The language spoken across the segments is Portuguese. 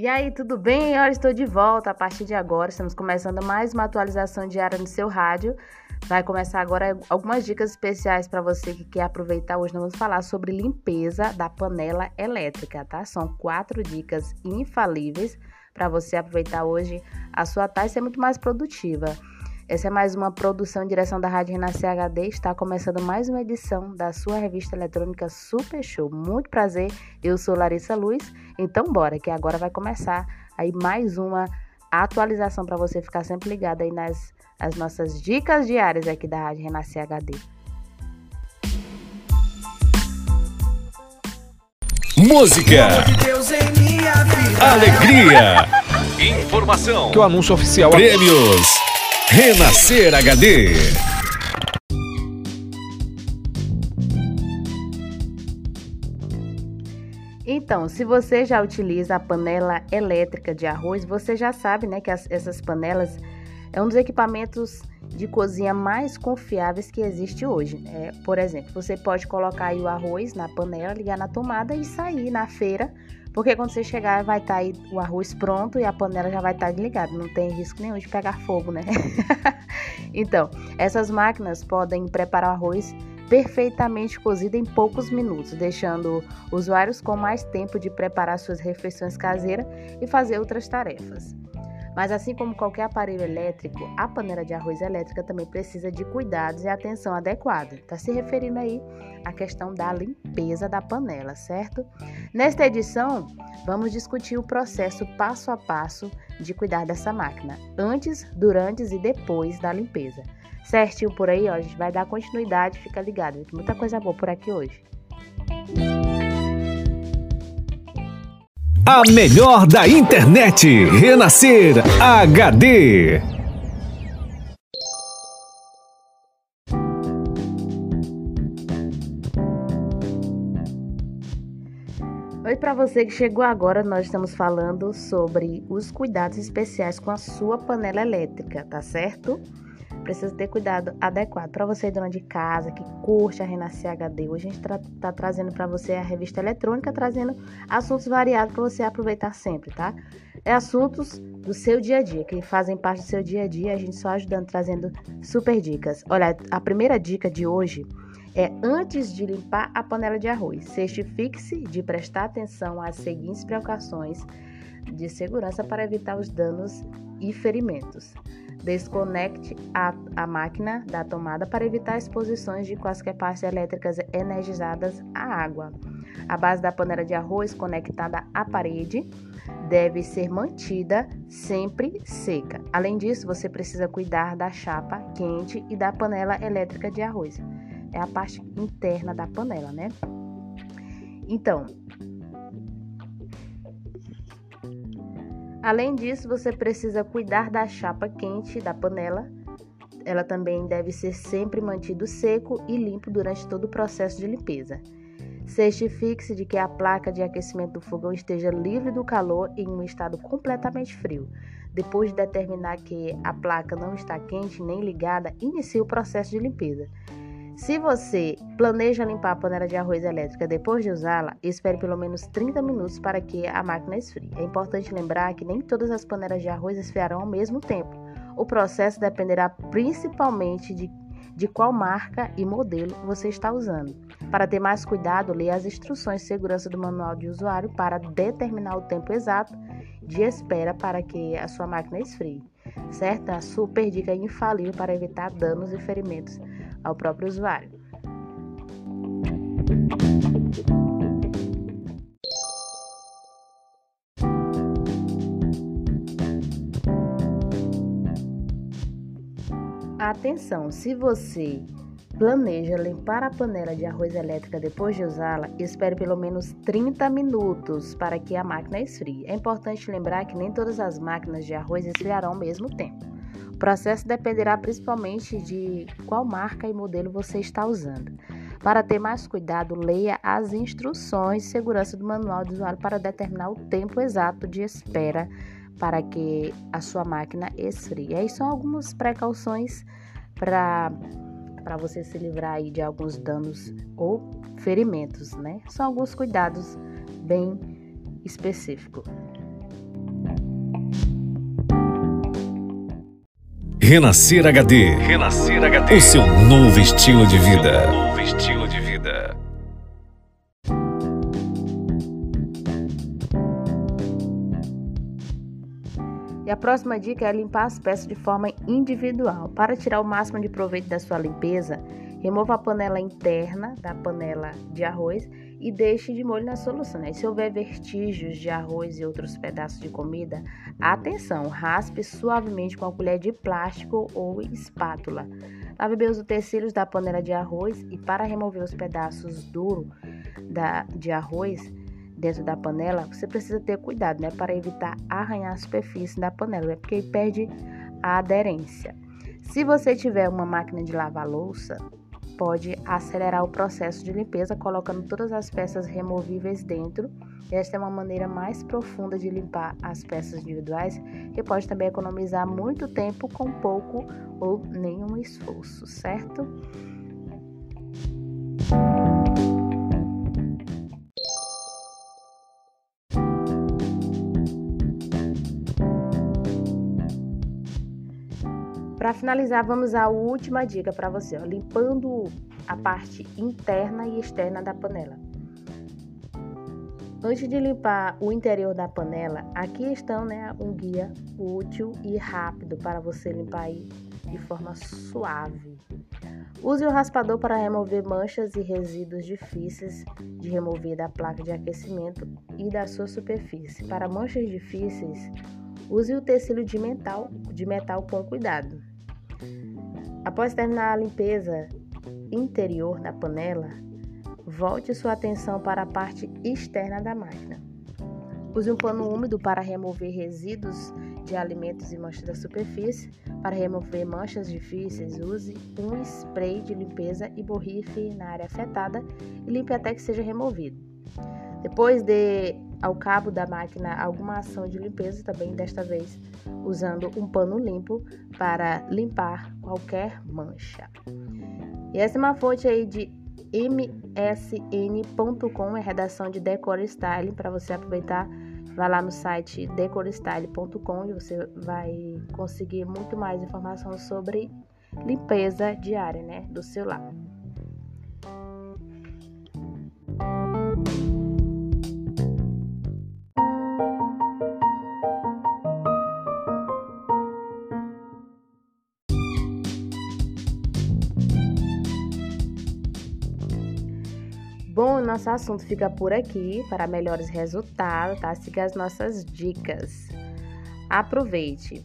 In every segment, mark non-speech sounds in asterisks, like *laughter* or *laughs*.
E aí, tudo bem? Eu estou de volta. A partir de agora, estamos começando mais uma atualização diária no seu rádio. Vai começar agora algumas dicas especiais para você que quer aproveitar. Hoje nós vamos falar sobre limpeza da panela elétrica, tá? São quatro dicas infalíveis para você aproveitar hoje a sua tarde e ser muito mais produtiva. Essa é mais uma produção em direção da Rádio Renascer HD. Está começando mais uma edição da sua revista eletrônica Super Show. Muito prazer, eu sou Larissa Luz. Então, bora, que agora vai começar aí mais uma atualização para você ficar sempre ligado aí nas as nossas dicas diárias aqui da Rádio Renascer HD. Música, alegria, *laughs* informação, que o anúncio oficial prêmios. Renascer HD. Então, se você já utiliza a panela elétrica de arroz, você já sabe, né, que as, essas panelas é um dos equipamentos de cozinha mais confiáveis que existe hoje. É, por exemplo, você pode colocar o arroz na panela, ligar na tomada e sair na feira porque quando você chegar, vai estar tá aí o arroz pronto e a panela já vai estar tá desligada. Não tem risco nenhum de pegar fogo, né? *laughs* então, essas máquinas podem preparar o arroz perfeitamente cozido em poucos minutos, deixando usuários com mais tempo de preparar suas refeições caseiras e fazer outras tarefas. Mas assim como qualquer aparelho elétrico, a panela de arroz elétrica também precisa de cuidados e atenção adequada. Está se referindo aí à questão da limpeza da panela, certo? Nesta edição, vamos discutir o processo passo a passo de cuidar dessa máquina, antes, durante e depois da limpeza. Certinho por aí, ó, a gente vai dar continuidade, fica ligado. Muita coisa boa por aqui hoje. A melhor da internet. Renascer HD. Oi, para você que chegou agora, nós estamos falando sobre os cuidados especiais com a sua panela elétrica, tá certo? Precisa ter cuidado adequado. Para você, dona de casa, que curte a Renascer HD, hoje a gente está tra trazendo para você a revista eletrônica, trazendo assuntos variados para você aproveitar sempre, tá? É assuntos do seu dia a dia, que fazem parte do seu dia a dia, a gente só ajudando, trazendo super dicas. Olha, a primeira dica de hoje é antes de limpar a panela de arroz, certifique-se de prestar atenção às seguintes precauções de segurança para evitar os danos e ferimentos. Desconecte a, a máquina da tomada para evitar exposições de quaisquer partes elétricas energizadas à água. A base da panela de arroz conectada à parede deve ser mantida sempre seca. Além disso, você precisa cuidar da chapa quente e da panela elétrica de arroz. É a parte interna da panela, né? Então, Além disso, você precisa cuidar da chapa quente da panela. Ela também deve ser sempre mantido seco e limpo durante todo o processo de limpeza. Certifique-se de que a placa de aquecimento do fogão esteja livre do calor em um estado completamente frio. Depois de determinar que a placa não está quente nem ligada, inicie o processo de limpeza. Se você planeja limpar a panela de arroz elétrica depois de usá-la, espere pelo menos 30 minutos para que a máquina esfrie. É importante lembrar que nem todas as panelas de arroz esfriarão ao mesmo tempo. O processo dependerá principalmente de, de qual marca e modelo você está usando. Para ter mais cuidado, leia as instruções de segurança do manual de usuário para determinar o tempo exato de espera para que a sua máquina esfrie. Certo? A super dica infalível para evitar danos e ferimentos ao próprio usuário. Atenção, se você planeja limpar a panela de arroz elétrica depois de usá-la, espere pelo menos 30 minutos para que a máquina esfrie. É importante lembrar que nem todas as máquinas de arroz esfriarão ao mesmo tempo. O processo dependerá principalmente de qual marca e modelo você está usando. Para ter mais cuidado, leia as instruções de segurança do manual de usuário para determinar o tempo exato de espera para que a sua máquina esfrie. Aí são algumas precauções para para você se livrar aí de alguns danos ou ferimentos, né? São alguns cuidados bem específicos. Renascer HD. Renascer HD. O seu novo estilo de vida. Novo estilo de vida. E a próxima dica é limpar as peças de forma individual. Para tirar o máximo de proveito da sua limpeza, remova a panela interna da panela de arroz e deixe de molho na solução. Né? Se houver vestígios de arroz e outros pedaços de comida, atenção, raspe suavemente com a colher de plástico ou espátula. Lave bem os utensílios da panela de arroz e para remover os pedaços duros de arroz, dentro da panela, você precisa ter cuidado, né, para evitar arranhar a superfície da panela, né, porque perde a aderência. Se você tiver uma máquina de lavar louça, pode acelerar o processo de limpeza colocando todas as peças removíveis dentro. Esta é uma maneira mais profunda de limpar as peças individuais, que pode também economizar muito tempo com pouco ou nenhum esforço, certo? Para finalizar, vamos à última dica para você, ó, limpando a parte interna e externa da panela. Antes de limpar o interior da panela, aqui estão né, um guia útil e rápido para você limpar aí de forma suave. Use o raspador para remover manchas e resíduos difíceis de remover da placa de aquecimento e da sua superfície. Para manchas difíceis, use o tecido de metal, de metal com cuidado. Após terminar a limpeza interior da panela, volte sua atenção para a parte externa da máquina. Use um pano úmido para remover resíduos de alimentos e manchas da superfície. Para remover manchas difíceis, use um spray de limpeza e borrife na área afetada e limpe até que seja removido. Depois de ao cabo da máquina alguma ação de limpeza, também desta vez usando um pano limpo para limpar qualquer mancha. E essa é uma fonte aí de msn.com, é redação de Decor Style, para você aproveitar. Vai lá no site decorestyle.com e você vai conseguir muito mais informação sobre limpeza diária, né, do seu. Bom, nosso assunto fica por aqui. Para melhores resultados, tá? Siga as nossas dicas. Aproveite.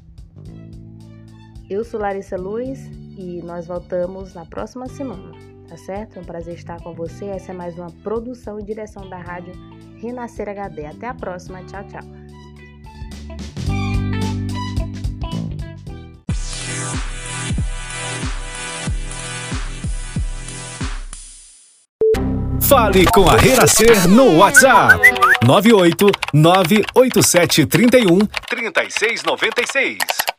Eu sou Larissa Luiz e nós voltamos na próxima semana, tá certo? É um prazer estar com você. Essa é mais uma produção e direção da rádio Renascer HD. Até a próxima. Tchau, tchau. Fale com a Renascer no WhatsApp 98 987 31 3696.